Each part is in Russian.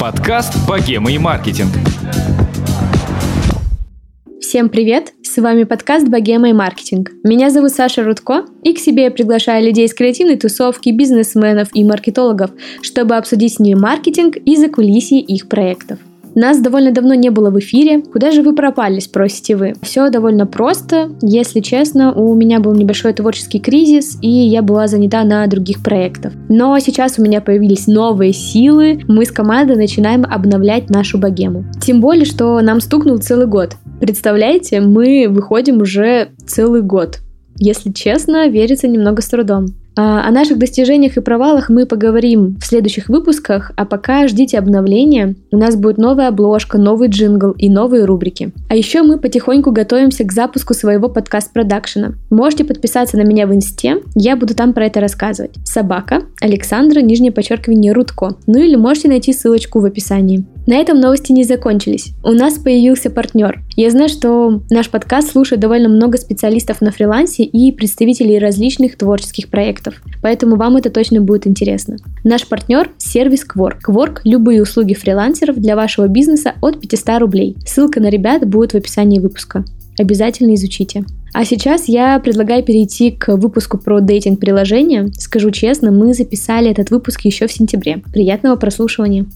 Подкаст «Богема и маркетинг». Всем привет! С вами подкаст «Богема и маркетинг». Меня зовут Саша Рудко, и к себе я приглашаю людей из креативной тусовки, бизнесменов и маркетологов, чтобы обсудить с ними маркетинг и закулисье их проектов. Нас довольно давно не было в эфире. Куда же вы пропали, спросите вы? Все довольно просто. Если честно, у меня был небольшой творческий кризис, и я была занята на других проектах. Но сейчас у меня появились новые силы. Мы с командой начинаем обновлять нашу богему. Тем более, что нам стукнул целый год. Представляете, мы выходим уже целый год. Если честно, верится немного с трудом. А, О наших достижениях и провалах мы поговорим в следующих выпусках, а пока ждите обновления. У нас будет новая обложка, новый джингл и новые рубрики. А еще мы потихоньку готовимся к запуску своего подкаст-продакшена. Можете подписаться на меня в инсте, я буду там про это рассказывать. Собака, Александра, нижнее подчеркивание, Рудко. Ну или можете найти ссылочку в описании. На этом новости не закончились. У нас появился партнер. Я знаю, что наш подкаст слушает довольно много специалистов на фрилансе и представителей различных творческих проектов, поэтому вам это точно будет интересно. Наш партнер – сервис Quark. Quark – любые услуги фрилансеров для вашего бизнеса от 500 рублей. Ссылка на ребят будет в описании выпуска. Обязательно изучите. А сейчас я предлагаю перейти к выпуску про дейтинг-приложения. Скажу честно, мы записали этот выпуск еще в сентябре. Приятного прослушивания.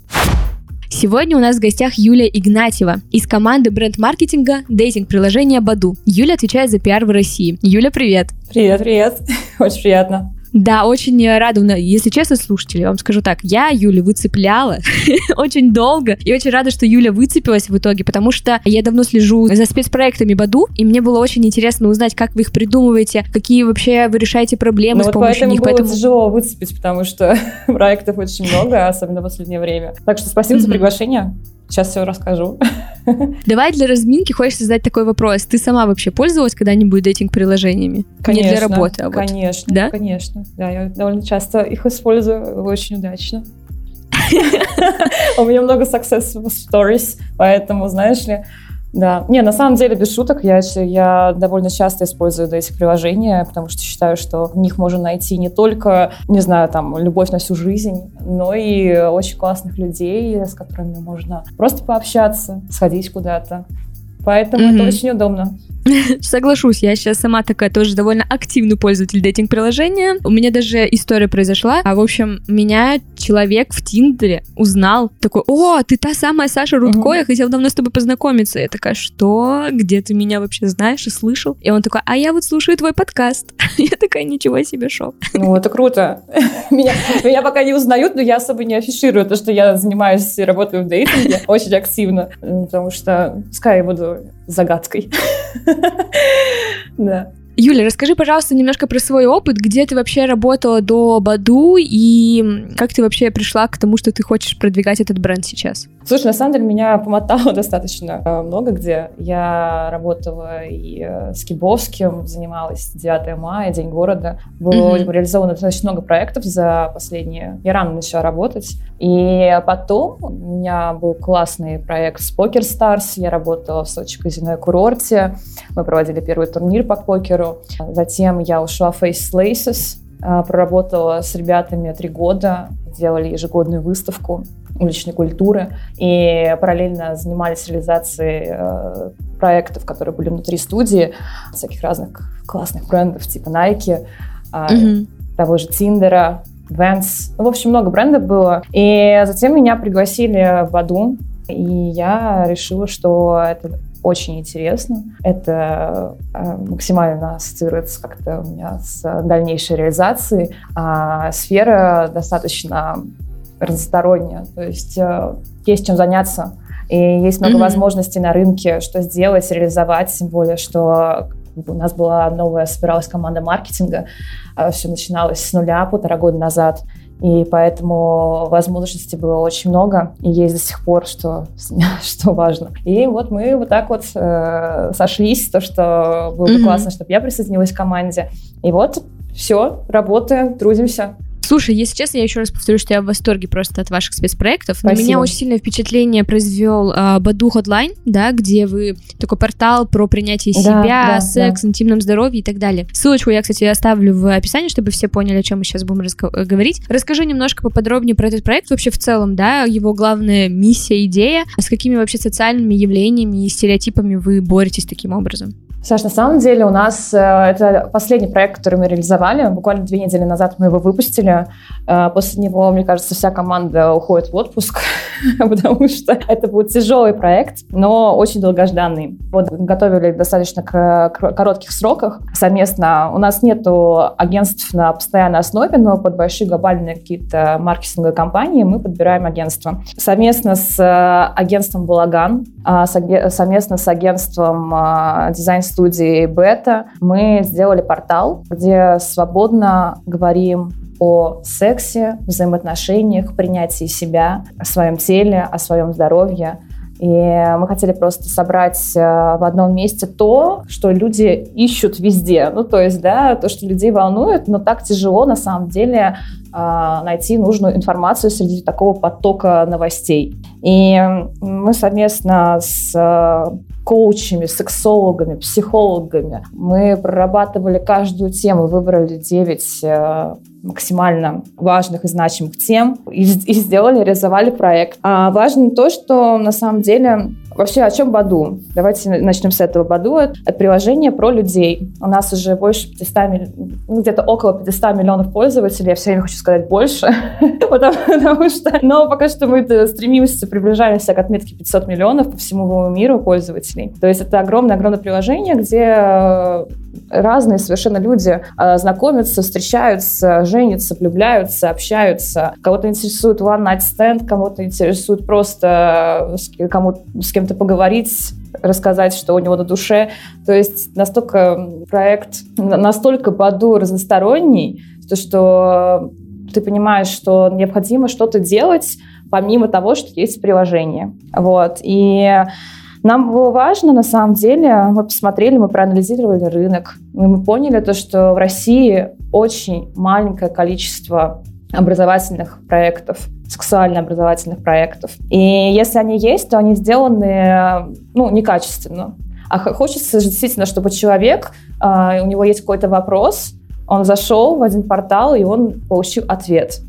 Сегодня у нас в гостях Юлия Игнатьева из команды бренд-маркетинга дейтинг-приложения Баду. Юля отвечает за пиар в России. Юля, привет! Привет, привет. Очень приятно. Да, очень рада, если честно, слушатели, вам скажу так, я Юлю выцепляла очень долго, и очень рада, что Юля выцепилась в итоге, потому что я давно слежу за спецпроектами Баду, и мне было очень интересно узнать, как вы их придумываете, какие вообще вы решаете проблемы Ну с вот помощью поэтому них. было Поэтому тяжело выцепить, потому что проектов очень много, особенно в последнее время. Так что спасибо за приглашение. Сейчас все расскажу. давай для разминки хочется задать такой вопрос. Ты сама вообще пользовалась когда-нибудь дейтинг-приложениями? Не для работы, а вот. Конечно, Да? конечно. Да, я довольно часто их использую очень удачно. У меня много successful stories, поэтому, знаешь ли, да. Не, на самом деле, без шуток, я, я довольно часто использую эти приложения, потому что считаю, что в них можно найти не только, не знаю, там, любовь на всю жизнь, но и очень классных людей, с которыми можно просто пообщаться, сходить куда-то. Поэтому Мгм. это очень удобно. Соглашусь, я сейчас сама такая тоже довольно активный пользователь дейтинг-приложения. У меня даже история произошла. А, в общем, меня человек в Тиндере узнал. Такой, о, ты та самая Саша Рудко, я хотел давно с тобой познакомиться. Я такая, что? Где ты меня вообще знаешь и слышал? И он такой, а я вот слушаю твой подкаст. Я такая, ничего себе, шок. Ну, это круто. Меня, меня пока не узнают, но я особо не афиширую то, что я занимаюсь и работаю в дейтинге очень активно, потому что пускай я буду загадкой. Да. Юля, расскажи, пожалуйста, немножко про свой опыт, где ты вообще работала до Баду и как ты вообще пришла к тому, что ты хочешь продвигать этот бренд сейчас? Слушай, на самом деле меня помотало достаточно э, много где. Я работала и э, с Кибовским, занималась 9 мая, День города. Было Мгм. реализовано достаточно много проектов за последние... Я рано начала работать. И потом у меня был классный проект с Покер Stars. Я работала в Сочи казино и курорте. Мы проводили первый турнир по покеру. Затем я ушла в Face Laces. э, Проработала с ребятами три года. Делали ежегодную выставку уличной культуры и параллельно занимались реализацией э, проектов, которые были внутри студии, всяких разных классных брендов типа Nike, а, того же Тиндера, Vans. Ну, в общем, много брендов было. И затем меня пригласили в Баду, и я решила, что это очень интересно. Это э, максимально ассоциируется как-то у меня с дальнейшей реализацией. А сфера достаточно разносторонняя. То есть э, есть чем заняться. И есть много Мгм. возможностей на рынке, что сделать, реализовать. Тем более, что у нас была новая, собиралась команда маркетинга. Все начиналось с нуля полтора года назад. И поэтому возможностей было очень много, и есть до сих пор, что, что важно. И вот мы вот так вот э, сошлись, то, что было бы Мгм. классно, чтобы я присоединилась к команде. И вот все, работаем, трудимся. Слушай, если честно, я еще раз повторю, что я в восторге просто от ваших спецпроектов. На Спасибо. меня очень сильное впечатление произвел а, Баду Hotline, да, где вы такой портал про принятие Да, себя, да, секс, интимном здоровье и так далее. Ссылочку я, кстати, оставлю в описании, чтобы все поняли, о чем мы сейчас будем э, говорить. Расскажи немножко поподробнее про этот проект вообще в целом, да, его главная миссия, идея, а с какими вообще социальными явлениями и стереотипами вы боретесь таким образом? Саш, на самом деле у нас э, это последний проект, который мы реализовали. Буквально две недели назад мы его выпустили. Э, после него, мне кажется, вся команда уходит в отпуск, потому что это будет тяжелый проект, но очень долгожданный. Вот готовили достаточно к, коротких сроках совместно. У нас нету агентств на постоянной основе, но под большие глобальные какие-то маркетинговые компании мы подбираем агентство. Совместно с э, агентством «Балаган», а, совместно с агентством а, дизайн-студии «Бета» мы сделали портал, где свободно говорим о сексе, взаимоотношениях, принятии себя, о своем теле, о своем здоровье. И мы хотели просто собрать э, в одном месте то, что люди ищут везде. Ну, то есть, да, то, что людей волнует, но так тяжело на самом деле э, найти нужную информацию среди такого потока новостей. И мы совместно с э, коучами, сексологами, психологами. Мы прорабатывали каждую тему, выбрали 9 э, максимально важных и значимых тем и, и сделали, реализовали проект. А важно то, что на самом деле Вообще, о чем Баду? Давайте начнем с этого. Баду — это приложение про людей. У нас уже больше 500, милли- ну, где-то около 500 миллионов пользователей. Я все время хочу сказать больше, потому, что... Но пока что мы э, стремимся, приближаемся к отметке 500 миллионов по всему миру пользователей. То есть это огромное-огромное приложение, где э, разные совершенно люди э, знакомятся, встречаются, женятся, влюбляются, общаются. Кого-то интересует one night stand, кого-то интересует просто с, кому, с кем-то поговорить, рассказать, что у него на душе. То есть настолько проект, на- настолько Баду разносторонний, то, что ты понимаешь, что необходимо что-то делать, помимо того, что есть приложение. Вот. И нам было важно, на самом деле, мы посмотрели, мы проанализировали рынок, и мы поняли то, что в России очень маленькое количество образовательных проектов, сексуально-образовательных проектов. И если они есть, то они сделаны, ну, некачественно. А хочется действительно, чтобы человек, а, у него есть какой-то вопрос, он зашел в один портал, и он получил ответ.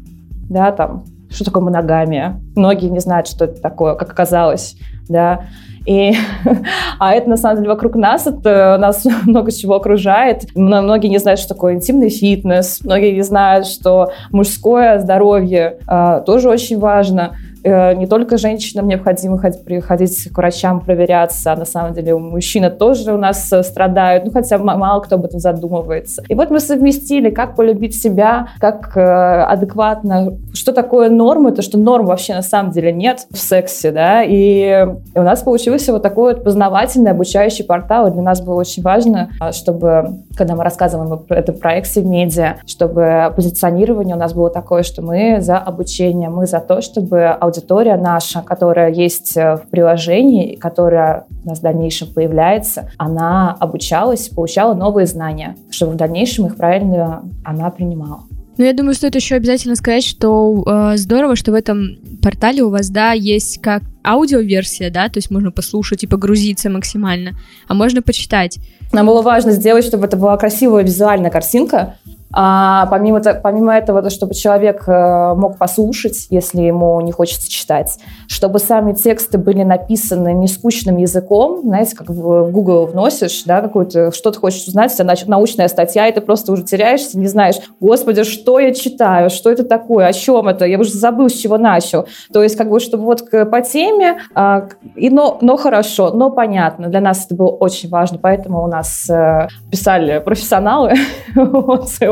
Да, там, что такое моногамия? Многие не знают, что это такое, как оказалось, да. И, а это, на самом деле, вокруг нас, это нас много чего окружает. Мно- Многие не знают, что такое интимный фитнес, многие не знают, что мужское здоровье э, тоже очень важно. Э, не только женщинам необходимо ход- приходить к врачам проверяться, а на самом деле у мужчин тоже у нас э, страдают, ну хотя мало кто об этом задумывается. И вот мы совместили, как полюбить себя, как э, адекватно, что такое норма, то что норм вообще на самом деле нет в сексе, да, и, у нас получился вот такой вот познавательный, обучающий портал, и для нас было очень важно, а, чтобы, когда мы рассказываем про этот проект в медиа, чтобы позиционирование у нас было такое, что мы за обучение, мы за то, чтобы аудитория наша, которая есть э, в приложении, которая у нас в дальнейшем появляется, она обучалась, получала новые знания, чтобы в дальнейшем их правильно она принимала. Ну, я думаю, стоит еще обязательно сказать, что э, здорово, что в этом портале у вас, да, есть как аудиоверсия, да, то есть можно послушать и погрузиться максимально, а можно почитать. Нам было важно сделать, чтобы это была красивая визуальная картинка, а помимо, помимо этого, то, чтобы человек э, мог послушать, если ему не хочется читать, чтобы сами тексты были написаны не скучным языком, знаете, как в Google вносишь, да, какую-то, что ты хочешь узнать, нач- научная статья, и ты просто уже теряешься, не знаешь, господи, что я читаю, что это такое, о чем это, я уже забыл, с чего начал. То есть, как бы, чтобы вот по теме, а, и но, но хорошо, но понятно. Для нас это было очень важно, поэтому у нас э, писали профессионалы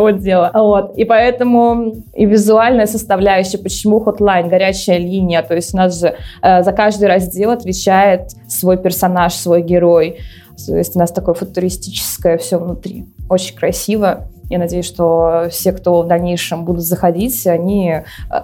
своего дела. Вот. И поэтому и визуальная составляющая, почему хотлайн, горячая линия, то есть у нас же э, за каждый раздел отвечает свой персонаж, свой герой. То есть у нас такое футуристическое все внутри. Очень красиво. Я надеюсь, что все, кто в дальнейшем будут заходить, они э,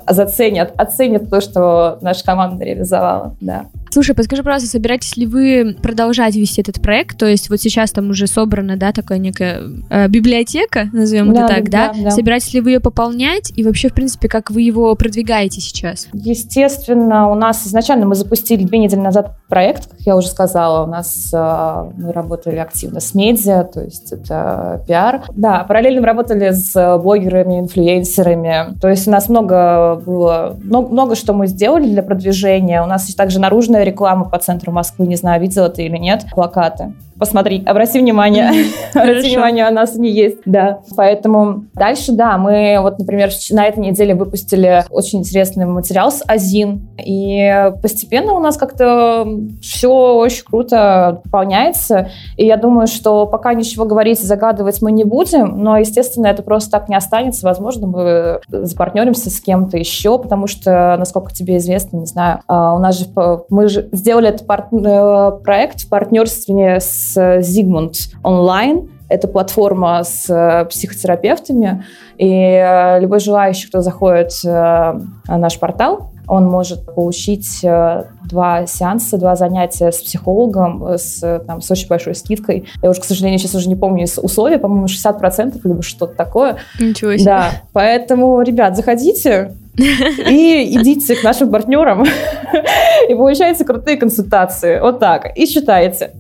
заценят, оценят то, что наша команда реализовала. Да. Слушай, подскажи, пожалуйста, собираетесь ли вы продолжать вести этот проект? То есть вот сейчас там уже собрана, да, такая некая э, библиотека, назовем Да, это так, да? да, да. Собираетесь ли вы ее пополнять? И вообще, в принципе, как вы его продвигаете сейчас? Естественно, у нас изначально мы запустили две недели назад проект, как я уже сказала, у нас э, мы работали активно с медиа, то есть это пиар. Да, параллельно мы работали с блогерами, инфлюенсерами, то есть у нас много было, много, много что мы сделали для продвижения. У нас также наружная реклама по центру Москвы, не знаю, видела ты или нет, плакаты. Посмотри, обрати внимание, обрати внимание, у нас они есть, да. Поэтому дальше, да, мы вот, например, на этой неделе выпустили очень интересный материал с Азин, и постепенно у нас как-то все очень круто пополняется, и я думаю, что пока ничего говорить и загадывать мы не будем, но, естественно, это просто так не останется, возможно, мы запартнеримся с кем-то еще, потому что, насколько тебе известно, не знаю, а, у нас же, мы же сделали этот пар- э, проект в партнерстве с Зигмунд онлайн, это платформа с э, психотерапевтами, и э, любой желающий, кто заходит э, на наш портал, он может получить э, два сеанса, два занятия с психологом э, с, э, там, с очень большой скидкой. Я уже, к сожалению, сейчас уже не помню условия, по-моему, 60% либо что-то такое. Ничего себе. Да, поэтому, ребят, заходите и идите к нашим партнерам и получайте крутые консультации. Вот так. И читайте.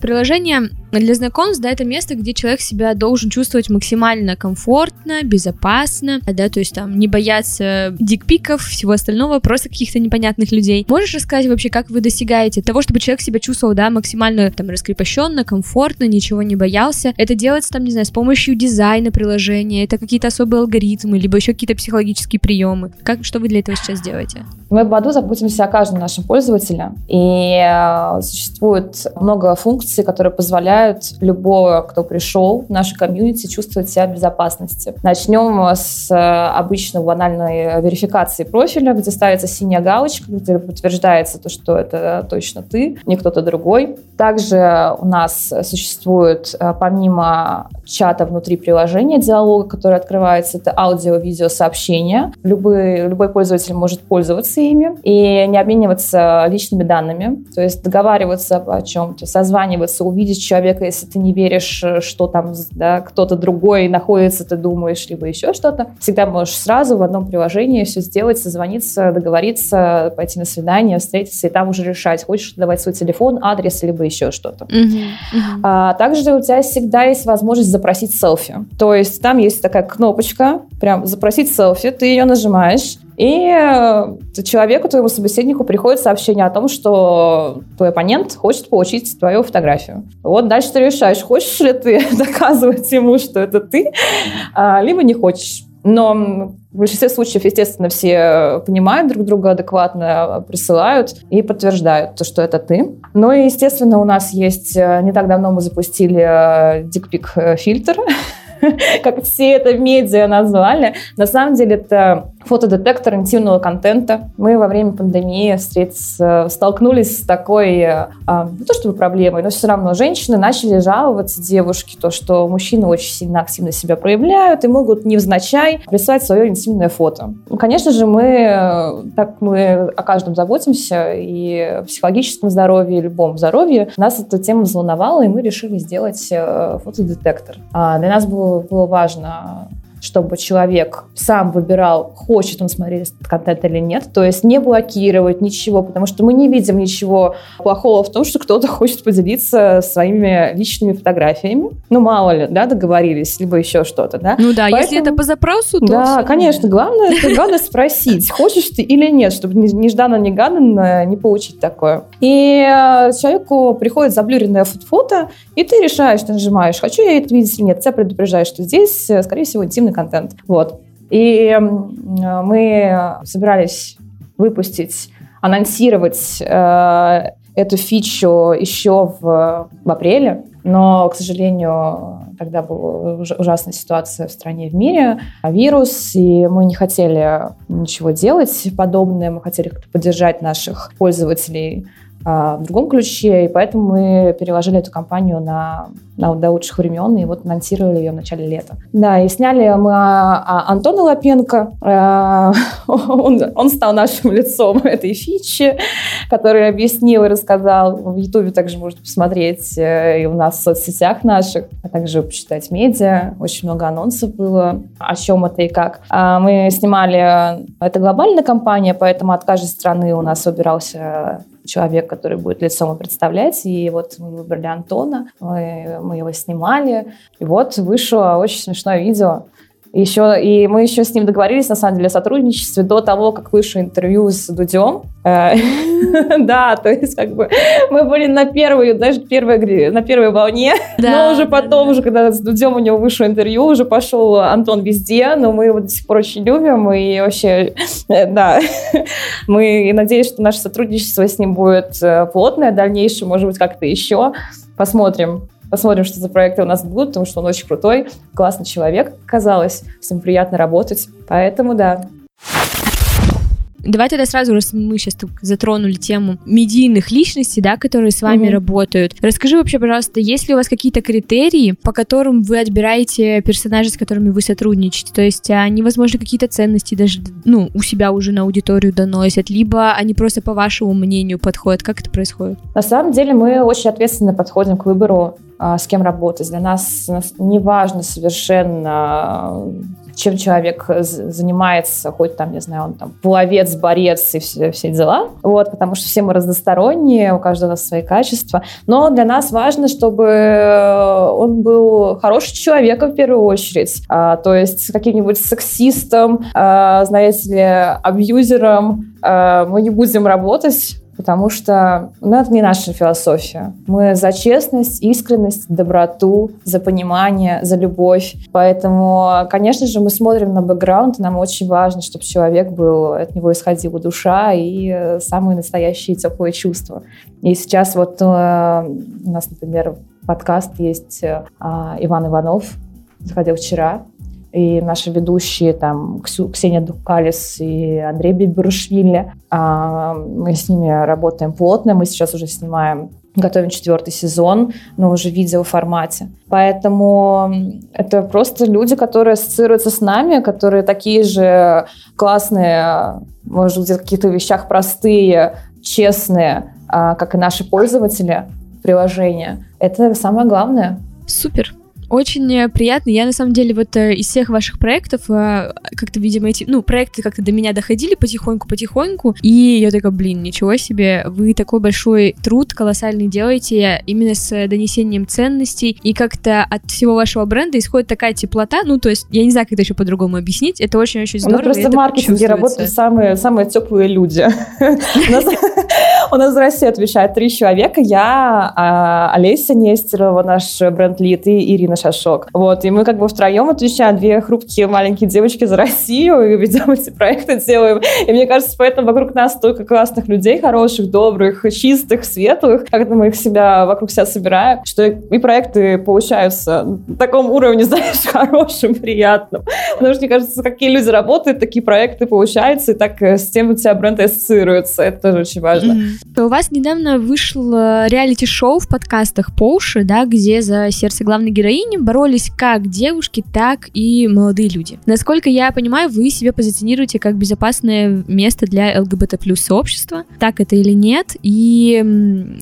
Приложение для знакомств, да, это место, где человек себя должен чувствовать максимально комфортно, безопасно, да, то есть там не бояться дикпиков, всего остального, просто каких-то непонятных людей. Можешь рассказать вообще, как вы достигаете того, чтобы человек себя чувствовал, да, максимально там раскрепощенно, комфортно, ничего не боялся? Это делается там, не знаю, с помощью дизайна приложения, это какие-то особые алгоритмы, либо еще какие-то психологические приемы. Как, что вы для этого сейчас делаете? Мы в Баду заботимся о каждом нашем пользователе, и э, существует много функций, которые позволяют любого, кто пришел в нашу комьюнити, чувствовать себя в безопасности. Начнем с э, обычной банальной верификации профиля, где ставится синяя галочка, где подтверждается то, что это точно ты, не кто-то другой. Также у нас существует, э, помимо чата внутри приложения, диалога, который открывается, это аудио-видео сообщения. Любой, любой пользователь может пользоваться ими и не обмениваться личными данными, то есть договариваться о чем-то, созваниваться, увидеть человека, если ты не веришь, что там да, кто-то другой находится, ты думаешь, либо еще что-то. Всегда можешь сразу в одном приложении все сделать, созвониться, договориться, пойти на свидание, встретиться и там уже решать, хочешь давать свой телефон, адрес, либо еще что-то. А также у тебя всегда есть возможность запросить селфи. То есть там есть такая кнопочка, прям запросить селфи, ты ее нажимаешь, и э, человеку, твоему собеседнику приходит сообщение о том, что твой оппонент хочет получить твою фотографию. Вот дальше ты решаешь, хочешь ли ты доказывать ему, что это ты, а, либо не хочешь. Но в большинстве случаев, естественно, все понимают друг друга адекватно, присылают и подтверждают, то, что это ты. Ну и, естественно, у нас есть, э, не так давно мы запустили дикпик-фильтр, как все это медиа назвали. На самом деле это фотодетектор интимного контента. Мы во время пандемии встретились, столкнулись с такой, э, не то чтобы проблемой, но все равно женщины начали жаловаться девушке, то, что мужчины очень сильно активно себя проявляют и могут невзначай прислать свое интимное фото. Ну, конечно же, мы, э, так мы о каждом заботимся, и в психологическом здоровье, и любом здоровье. Нас эта тема взволновала, и мы решили сделать э, фотодетектор. А Для нас было, было важно чтобы человек сам выбирал, хочет он смотреть этот контент или нет. То есть не блокировать ничего, потому что мы не видим ничего плохого в том, что кто-то хочет поделиться своими личными фотографиями. Ну, мало ли, да, договорились, либо еще что-то, да. Ну да, если Поэтому- это по запросу, то Да, конечно. Главное, это главное спросить, хочешь ты или нет, чтобы не- нежданно-негаданно не получить такое. И э, человеку приходит заблюренное фо- фото, и ты решаешь, ты нажимаешь, хочу я это видеть или нет. Тебя предупреждают, что здесь, э, скорее всего, интимный контент. Вот. И э, мы собирались выпустить, анонсировать э, эту фичу еще в, в апреле, но, к сожалению, тогда была уж- ужасная ситуация в стране и в мире, а вирус, и мы не хотели ничего делать подобное, мы хотели как-то поддержать наших пользователей а, в другом ключе, и поэтому мы переложили эту компанию на, на до лучших времен, и вот анонсировали ее в начале лета. Да, и сняли мы а, а, Антона Лапенко, а, он, он стал нашим лицом этой фичи, который объяснил и рассказал. В Ютубе также можно посмотреть э, и у нас в соцсетях наших, а также почитать медиа. Очень много анонсов было, о чем это и как. А, мы снимали, это глобальная компания, поэтому от каждой страны у нас выбирался человек, который будет лицом и представлять. И вот мы выбрали Антона, мы его снимали. И вот вышло очень смешное видео. Еще, и мы еще с ним договорились, на самом деле, о сотрудничестве до того, как вышло интервью с Дудем. Э, да, то есть как бы мы были на первой, даже первой, на первой волне, но уже потом, уже когда с Дудем у него вышло интервью, уже пошел Антон везде, но мы его до сих пор очень любим, и вообще, э, да, мы надеемся, что наше сотрудничество с ним будет э, плотное, дальнейшее, может быть, как-то еще. Посмотрим. Посмотрим, что за проекты у нас будут, потому что он очень крутой, классный человек, казалось, с ним приятно работать. Поэтому да, Давай тогда сразу, раз мы сейчас затронули тему медийных личностей, да, которые с вами mm-hmm. работают. Расскажи вообще, пожалуйста, есть ли у вас какие-то критерии, по которым вы отбираете персонажей, с которыми вы сотрудничаете? То есть они, возможно, какие-то ценности даже, ну, у себя уже на аудиторию доносят, либо они просто по вашему мнению подходят? Как это происходит? На самом деле мы очень ответственно подходим к выбору а, с кем работать. Для нас, нас не важно совершенно, чем человек занимается, хоть там, не знаю, он там пловец, борец и все, все дела, вот, потому что все мы разносторонние, у каждого свои качества, но для нас важно, чтобы он был хорошим человеком в первую очередь, а, то есть каким-нибудь сексистом, а, знаете ли, абьюзером а, мы не будем работать, потому что ну, это не наша философия. Мы за честность, искренность, доброту, за понимание, за любовь. Поэтому, конечно же, мы смотрим на бэкграунд, нам очень важно, чтобы человек был, от него исходила душа и самые настоящие теплые чувства. И сейчас вот э, у нас, например, подкаст есть э, Иван Иванов, заходил вчера, и наши ведущие, там, Ксения Дукалис и Андрей Биберушвили, а, мы с ними работаем плотно, мы сейчас уже снимаем готовим четвертый сезон, но уже в видеоформате. Поэтому это просто люди, которые ассоциируются с нами, которые такие же классные, может быть, в каких-то вещах простые, честные, а, как и наши пользователи приложения. Это самое главное. Супер. Очень э, приятно. Я, на самом деле, вот э, из всех ваших проектов, э, как-то, видимо, эти, ну, проекты как-то до меня доходили потихоньку-потихоньку, и я такая, блин, ничего себе, вы такой большой труд колоссальный делаете именно с донесением ценностей, и как-то от всего вашего бренда исходит такая теплота, ну, то есть, я не знаю, как это еще по-другому объяснить, это очень-очень здорово. У нас просто в маркетинге работают самые, самые теплые люди. У нас в России отвечает три человека, я, а, Олеся Нестерова, наш бренд-лид, и Ирина на шашок. Вот, и мы как бы втроем отвечаем, две хрупкие маленькие девочки за Россию, и ведем эти проекты, делаем. И мне кажется, поэтому вокруг нас столько классных людей, хороших, добрых, чистых, светлых, как мы их себя вокруг себя собираем, что и проекты получаются на таком уровне, знаешь, хорошим, приятным. Потому что, мне кажется, какие люди работают, такие проекты получаются, и так э, с тем у тебя бренд ассоциируется. Это тоже очень важно. Mm-hmm. У вас недавно вышло реалити-шоу в подкастах по уши, да, где за сердце главной героини боролись как девушки, так и молодые люди. Насколько я понимаю, вы себя позиционируете как безопасное место для ЛГБТ плюс сообщества. Так это или нет? И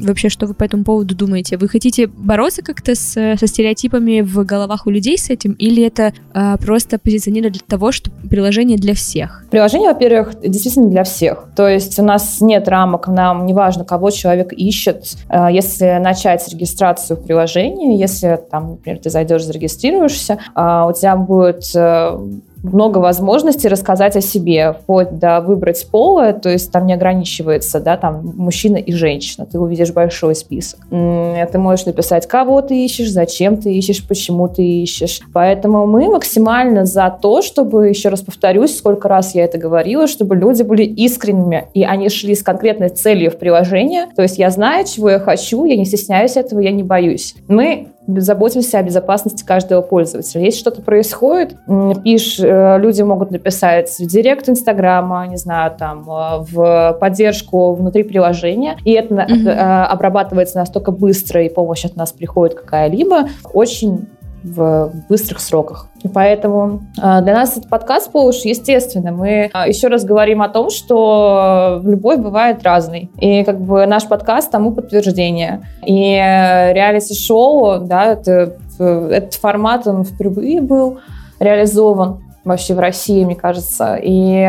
вообще, что вы по этому поводу думаете? Вы хотите бороться как-то с, со стереотипами в головах у людей с этим? Или это а, просто позиционировать для того, что приложение для всех? Приложение, во-первых, действительно для всех. То есть у нас нет рамок, нам не важно, кого человек ищет. А, если начать регистрацию в приложении, если там, например, ты зайдешь, зарегистрируешься, а, у тебя будет э, много возможностей рассказать о себе, вплоть до выбрать полы, то есть там не ограничивается, да, там мужчина и женщина, ты увидишь большой список. Ты можешь написать, кого ты ищешь, зачем ты ищешь, почему ты ищешь. Поэтому мы максимально за то, чтобы, еще раз повторюсь, сколько раз я это говорила, чтобы люди были искренними, и они шли с конкретной целью в приложение, то есть я знаю, чего я хочу, я не стесняюсь этого, я не боюсь. Мы заботимся о безопасности каждого пользователя. Если что-то происходит, пишешь, э, люди могут написать в директ Инстаграма, не знаю, там, э, в поддержку внутри приложения, и это mm-hmm. обрабатывается настолько быстро, и помощь от нас приходит какая-либо, очень в быстрых сроках. И поэтому для нас этот подкаст по уши, естественно. Мы еще раз говорим о том, что любовь бывает разной. И как бы наш подкаст тому подтверждение. И реалити-шоу, да, это, этот формат, он впервые был реализован вообще в России, мне кажется. И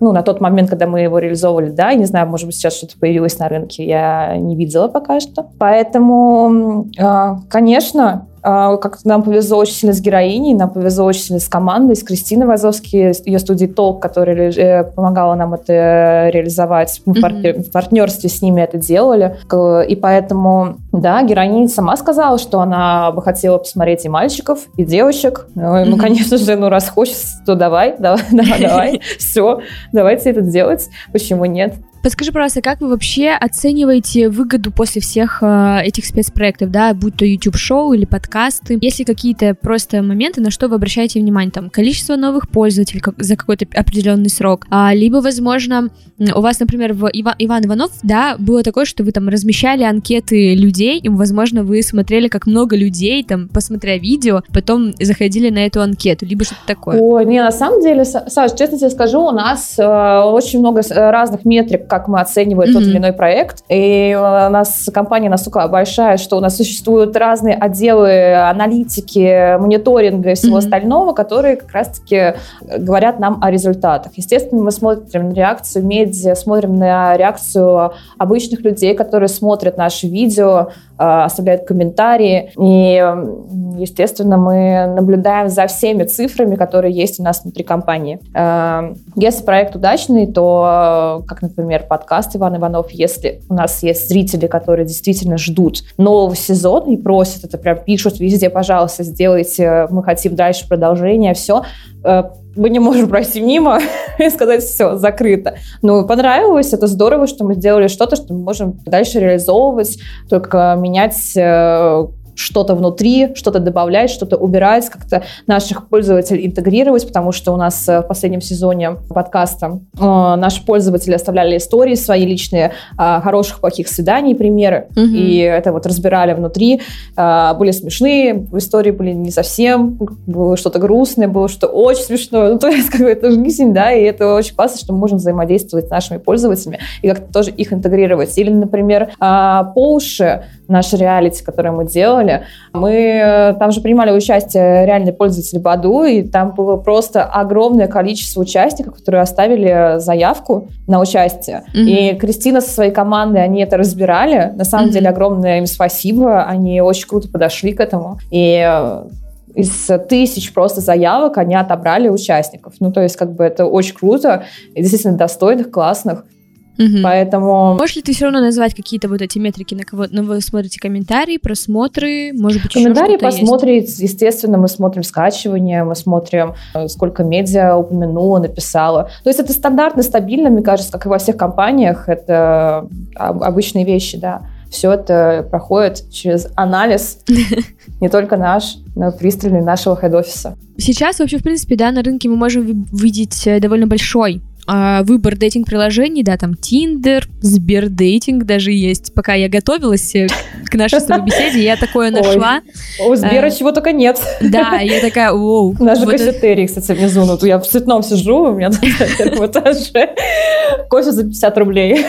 ну, на тот момент, когда мы его реализовывали, да, я не знаю, может быть, сейчас что-то появилось на рынке, я не видела пока что. Поэтому, конечно, а, как нам повезло очень сильно с героиней, нам повезло очень сильно с командой, с Кристиной Вазовски, ее студией Толк, которая э, помогала нам это реализовать. Мы mm-hmm. в партнерстве с ними это делали. И поэтому, да, героиня сама сказала, что она бы хотела посмотреть и мальчиков, и девочек. Ну, mm-hmm. конечно же, ну, раз хочешь, то давай, давай, давай, давай. Все, давайте это делать. Почему нет? Подскажи, пожалуйста, как вы вообще оцениваете выгоду после всех э, этих спецпроектов, да, будь то YouTube-шоу или подкасты? Есть ли какие-то просто моменты, на что вы обращаете внимание? Там, количество новых пользователей как, за какой-то определенный срок, а, либо, возможно, у вас, например, в Ива, Иван Иванов, да, было такое, что вы там размещали анкеты людей, и, возможно, вы смотрели, как много людей, там, посмотря видео, потом заходили на эту анкету, либо что-то такое. Ой, не, на самом деле, Саш, честно тебе скажу, у нас э, очень много разных метрик, как мы оцениваем mm-hmm. тот или иной проект. И у нас компания настолько большая, что у нас существуют разные отделы аналитики, мониторинга и всего mm-hmm. остального, которые как раз-таки говорят нам о результатах. Естественно, мы смотрим на реакцию медиа, смотрим на реакцию обычных людей, которые смотрят наши видео, оставляют комментарии. И, естественно, мы наблюдаем за всеми цифрами, которые есть у нас внутри компании. А, если проект удачный, то, как, например, подкаст Иван Иванов, если у нас есть зрители, которые действительно ждут нового сезона и просят это, прям пишут везде, пожалуйста, сделайте, мы хотим дальше продолжение, все, э, мы не можем пройти мимо и сказать, все, закрыто. Но понравилось, это здорово, что мы сделали что-то, что мы можем дальше реализовывать, только менять э, что-то внутри, что-то добавлять, что-то убирать, как-то наших пользователей интегрировать, потому что у нас э, в последнем сезоне подкаста э, наши пользователи оставляли истории свои личные э, хороших, плохих свиданий, примеры, угу. и это вот разбирали внутри. Э, были смешные, истории были не совсем, было что-то грустное, было что очень смешное, ну, то есть как бы это жизнь, да, и это очень классно, что мы можем взаимодействовать с нашими пользователями и как-то тоже их интегрировать. Или, например, э, по уши, наш реалити, который мы делали, мы э, там же принимали участие реальные пользователи Баду, и там было просто огромное количество участников, которые оставили заявку на участие. Mm-hmm. И Кристина со своей командой, они это разбирали. На самом mm-hmm. деле огромное им спасибо, они очень круто подошли к этому. И э, из тысяч просто заявок они отобрали участников. Ну, то есть, как бы это очень круто, и действительно достойных, классных. Угу. Поэтому... Можешь ли ты все равно назвать какие-то вот эти метрики, на кого на вы смотрите комментарии, просмотры, может быть, Комментарии посмотреть, есть? естественно, мы смотрим скачивание, мы смотрим, э, сколько медиа упомянула, написала. То есть это стандартно, стабильно, мне кажется, как и во всех компаниях, это обычные вещи, да. Все это проходит через анализ, не только наш, но и пристальный нашего хед-офиса. Сейчас вообще, в принципе, да, на рынке мы можем видеть э, довольно большой а, выбор дейтинг-приложений, да, там Tinder, Сбердейтинг даже есть. Пока я готовилась э, к нашей с тобой беседе, я такое нашла. Ой, у Сбера а, чего только нет. Да, я такая, оу. Наш же вот кафетерий, кстати, внизу, ну, я в цветном сижу, у меня на первом этаже кофе за 50 рублей.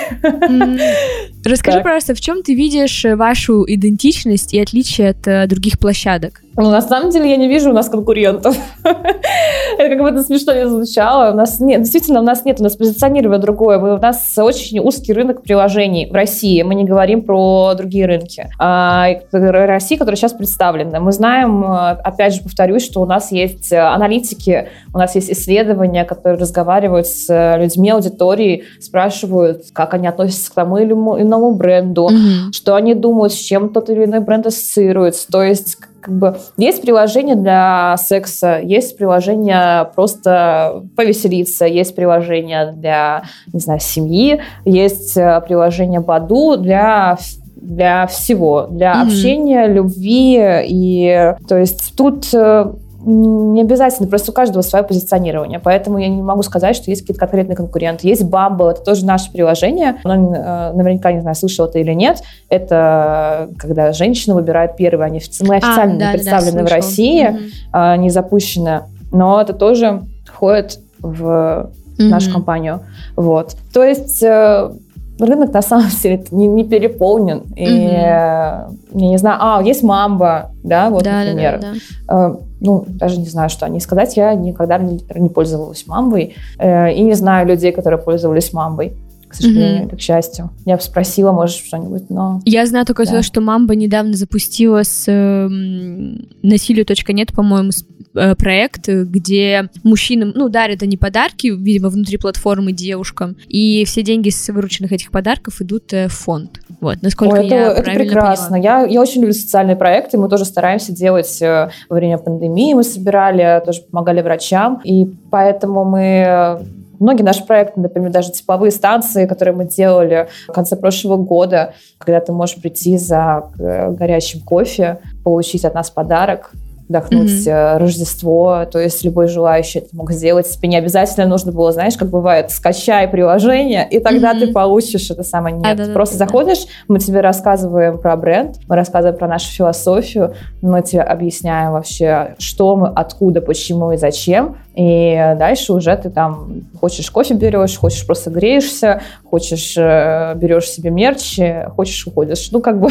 Расскажи, пожалуйста, в чем ты видишь вашу идентичность и отличие от э, других площадок? Ну, на самом деле я не вижу у нас конкурентов. Это как бы это смешно не звучало. У нас нет, действительно, у нас нет, у нас позиционирование другое. Мы, у нас очень узкий рынок приложений в России. Мы не говорим про другие рынки. А, Россия, которая сейчас представлена. Мы знаем, опять же, повторюсь, что у нас есть аналитики, у нас есть исследования, которые разговаривают с людьми аудитории, спрашивают, как они относятся к тому или иному бренду, mm-hmm. что они думают, с чем тот или иной бренд ассоциируется. То есть как бы есть приложение для секса, есть приложение просто повеселиться, есть приложение для, не знаю, семьи, есть э, приложение Баду для для всего, для Мгм. общения, любви. И то есть тут э, не обязательно, просто у каждого свое позиционирование. Поэтому я не могу сказать, что есть какие-то конкретные конкуренты. Есть Bumble, это тоже наше приложение. Оно, э, наверняка, не знаю, слышал это или нет. Это когда женщина выбирает первой. Они мы официально не А, да-да-да, представлены в слышала. России, а, не запущено. Но это тоже входит в нашу Мгм. компанию. Вот. То есть э, рынок на самом деле не, не переполнен. И Мгм. э, я не знаю, а, есть мамба, да, вот, Да, да, например. да, да. Э, ну, даже не знаю, что о ней сказать. Я никогда не, не пользовалась мамбой. э, и не знаю людей, которые пользовались мамбой. К сожалению, Мгм. или к счастью. Я бы спросила, может, что-нибудь, но... Я знаю только Да. то, что Мамба недавно запустила с эм, насилию.нет, по-моему, э, проект, э, где мужчинам, ну, дарят они подарки, видимо, внутри платформы девушкам, и все деньги с вырученных этих подарков идут э, в фонд. Вот, насколько Ой, это, я это правильно прекрасно. поняла. Я, я очень люблю социальные проекты. Мы тоже стараемся делать э, во время пандемии. Мы собирали, тоже помогали врачам. И поэтому мы э, Многие наши проекты, например, даже тепловые станции, которые мы делали в конце прошлого года, когда ты можешь прийти за э, горячим кофе, получить от нас подарок, вдохнуть э, Рождество, то есть любой желающий это мог сделать. Тебе не обязательно нужно было, знаешь, как бывает, скачай приложение, и тогда Мгм. ты получишь это самое. Нет, А, просто да. заходишь, мы тебе рассказываем про бренд, мы рассказываем про нашу философию, мы тебе объясняем вообще, что мы, откуда, почему и зачем. И дальше уже ты там хочешь кофе берешь, хочешь просто греешься, хочешь э, берешь себе мерч, э, хочешь уходишь. Ну, как бы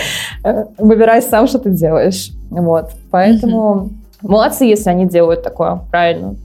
выбирай сам, что ты делаешь. Вот. Поэтому молодцы, если они делают такое правильно.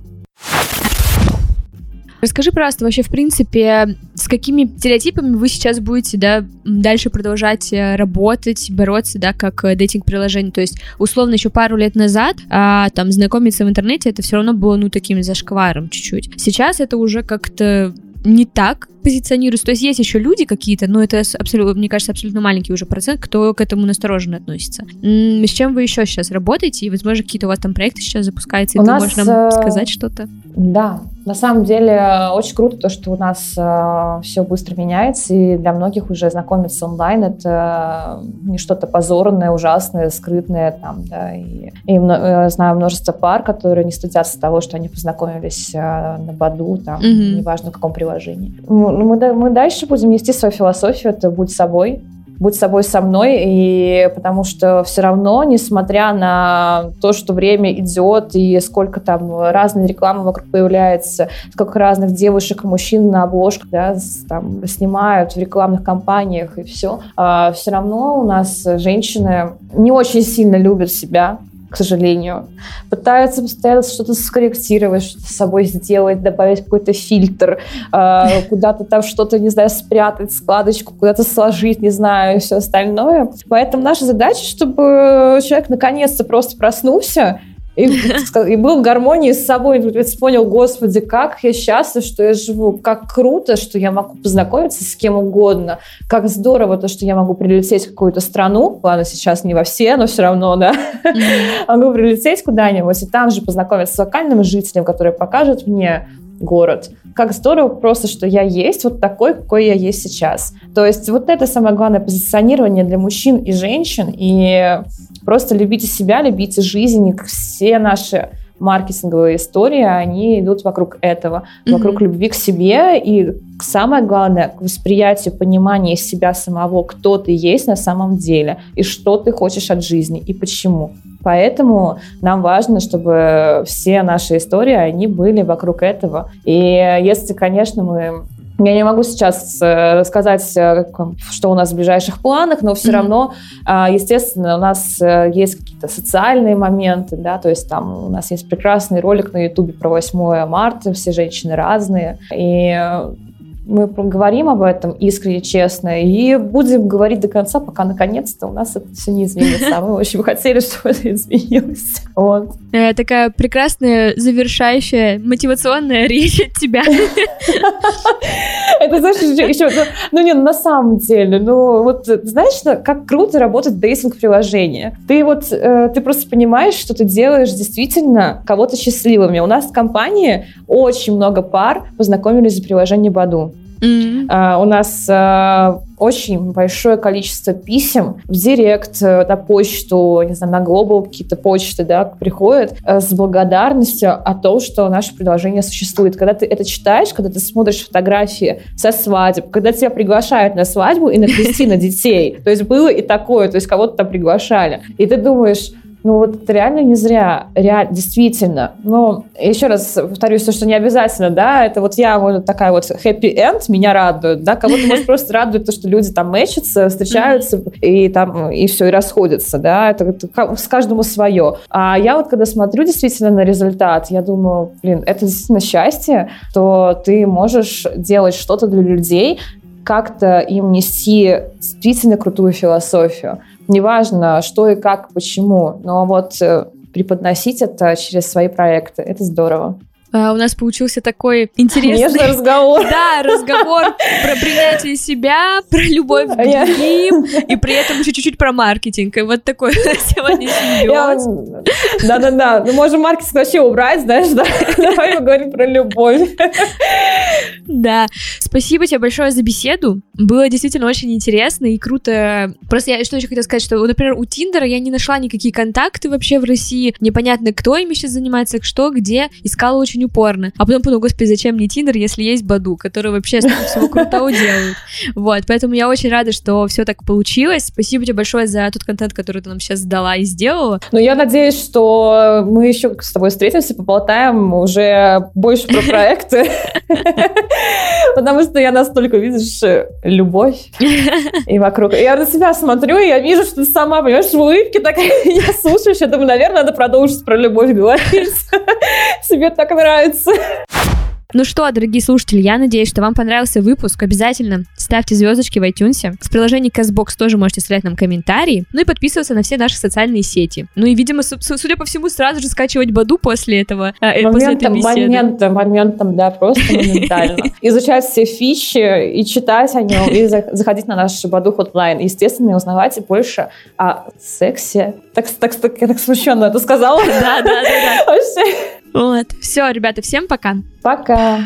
Расскажи, пожалуйста, вообще, в принципе, с какими стереотипами вы сейчас будете, да, дальше продолжать э, работать, бороться, да, как э, дейтинг-приложение? То есть, условно, еще пару лет назад, а, там, знакомиться в интернете, это все равно было, ну, таким зашкваром чуть-чуть. Сейчас это уже как-то не так позиционируется. То есть есть еще люди какие-то, но это абсолютно, мне кажется, абсолютно маленький уже процент, кто к этому настороженно относится. С чем вы еще сейчас работаете? И, возможно, какие-то у вас там проекты сейчас запускаются, и У ты нас, можешь нам э, сказать что-то? Да, на самом деле э, очень круто то, что у нас все быстро меняется, и для многих уже знакомиться онлайн это э, не что-то позорное, ужасное, скрытное там, да, и, и мно- э, знаю множество пар, которые не стыдятся того, что они познакомились э, на Баду, там, Мгм. неважно в каком приложении. Ну, ну, мы, да- мы дальше будем нести свою философию, это будь собой, будь собой со мной, и потому что все равно, несмотря на то, что время идет, и сколько там разной рекламы вокруг появляется, сколько разных девушек и мужчин на обложках да, там, снимают в рекламных кампаниях и все, все равно у нас женщины не очень сильно любят себя, к сожалению. Пытаются постоянно что-то скорректировать, что-то с собой сделать, добавить какой-то фильтр, э, куда-то там что-то, не знаю, спрятать, складочку, куда-то сложить, не знаю, и все остальное. Поэтому наша задача, чтобы человек наконец-то просто проснулся и, и был в гармонии с собой, и понял, господи, как я счастлив, что я живу, как круто, что я могу познакомиться с кем угодно, как здорово то, что я могу прилететь в какую-то страну, ладно, сейчас не во все, но все равно, да, могу прилететь куда-нибудь и там же познакомиться с локальным жителем, который покажет мне город. Как здорово просто, что я есть вот такой, какой я есть сейчас. То есть вот это самое главное позиционирование для мужчин и женщин. И просто любите себя, любите жизнь. И все наши маркетинговые истории, они идут вокруг этого, Мгм. вокруг любви к себе и самое главное, к восприятию, пониманию себя самого, кто ты есть на самом деле и что ты хочешь от жизни и почему. Поэтому нам важно, чтобы все наши истории, они были вокруг этого. И если, конечно, мы я не могу сейчас э, рассказать, э, что у нас в ближайших планах, но все равно, а, естественно, у нас э, есть какие-то социальные моменты, да, то есть там у нас есть прекрасный ролик на Ютубе про 8 марта, все женщины разные, и мы говорим об этом искренне, честно, и будем говорить до конца, пока наконец-то у нас это все не изменится. А мы очень бы хотели, чтобы это изменилось. Вот. Э, такая прекрасная, завершающая, мотивационная речь от тебя. Это, знаешь, еще, ну, ну, не, на самом деле, ну, вот, знаешь, ну, как круто работать в дейтинг-приложении. Ты вот, э, ты просто понимаешь, что ты делаешь действительно кого-то счастливыми. У нас в компании очень много пар познакомились за приложение Баду. М. А, У нас а, очень большое количество писем в директ, э, на почту, не знаю, на глобал какие-то почты, да, приходят э, с благодарностью о том, что наше предложение существует. Когда ты это читаешь, когда ты смотришь фотографии со свадеб, когда тебя приглашают на свадьбу и на крестины детей, то есть было и такое, то есть кого-то там приглашали, и ты думаешь, ну вот это реально не зря, реально, действительно. Но еще раз повторюсь, то, что не обязательно, да, это вот я вот такая вот happy end, меня радует, да, кого-то может просто радует то, что люди там мэчатся, встречаются и там, и все, и расходятся, да, это, это с каждому свое. А я вот когда смотрю действительно на результат, я думаю, блин, это действительно счастье, что ты можешь делать что-то для людей, как-то им нести действительно крутую философию. Неважно, что и как, почему, но вот э, преподносить это через свои проекты, это здорово. А, у нас получился такой интересный... Нежный разговор. Да, разговор про принятие себя, про любовь к А другим, и при этом еще чуть-чуть про маркетинг. И вот такой сегодня. Да-да-да, ну можем маркетинг вообще убрать, знаешь, да? Давай поговорим про любовь. Да. Спасибо тебе большое за беседу. Было действительно очень интересно и круто. Просто я что еще хотела сказать, что, например, у Тиндера я не нашла никакие контакты вообще в России. Непонятно, кто ими сейчас занимается, что, где. Искала очень упорно. А потом подумала, господи, зачем мне Тиндер, если есть Баду, который вообще столько всего крутого делает. Вот, поэтому я очень рада, что все так получилось. Спасибо тебе большое за тот контент, который ты нам сейчас сдала и сделала. Но я надеюсь, что мы еще с тобой встретимся, поболтаем уже больше про проекты. Потому что я настолько, видишь, любовь и вокруг. Я на себя смотрю, и я вижу, что ты сама, понимаешь, в улыбке такая меня слушаешь. Я думаю, наверное, надо продолжить про любовь говорить. Тебе так нравится. Ну что, дорогие слушатели, я надеюсь, что вам понравился выпуск. Обязательно ставьте звездочки в iTunes. В приложении CastBox тоже можете оставлять нам комментарии. Ну и подписываться на все наши социальные сети. Ну и, видимо, су- су- судя по всему, сразу же скачивать Баду после этого, э, после этой Моментом, беседы. моментом, моментом, да, просто моментально. Изучать все фичи и читать о нем, и за- заходить на наш Баду хотлайн. Естественно, и узнавать больше о сексе. Так, так, так, я так смущенно это сказала. Да, да, да, да. Вообще. Вот. Все, ребята, всем пока. Пока.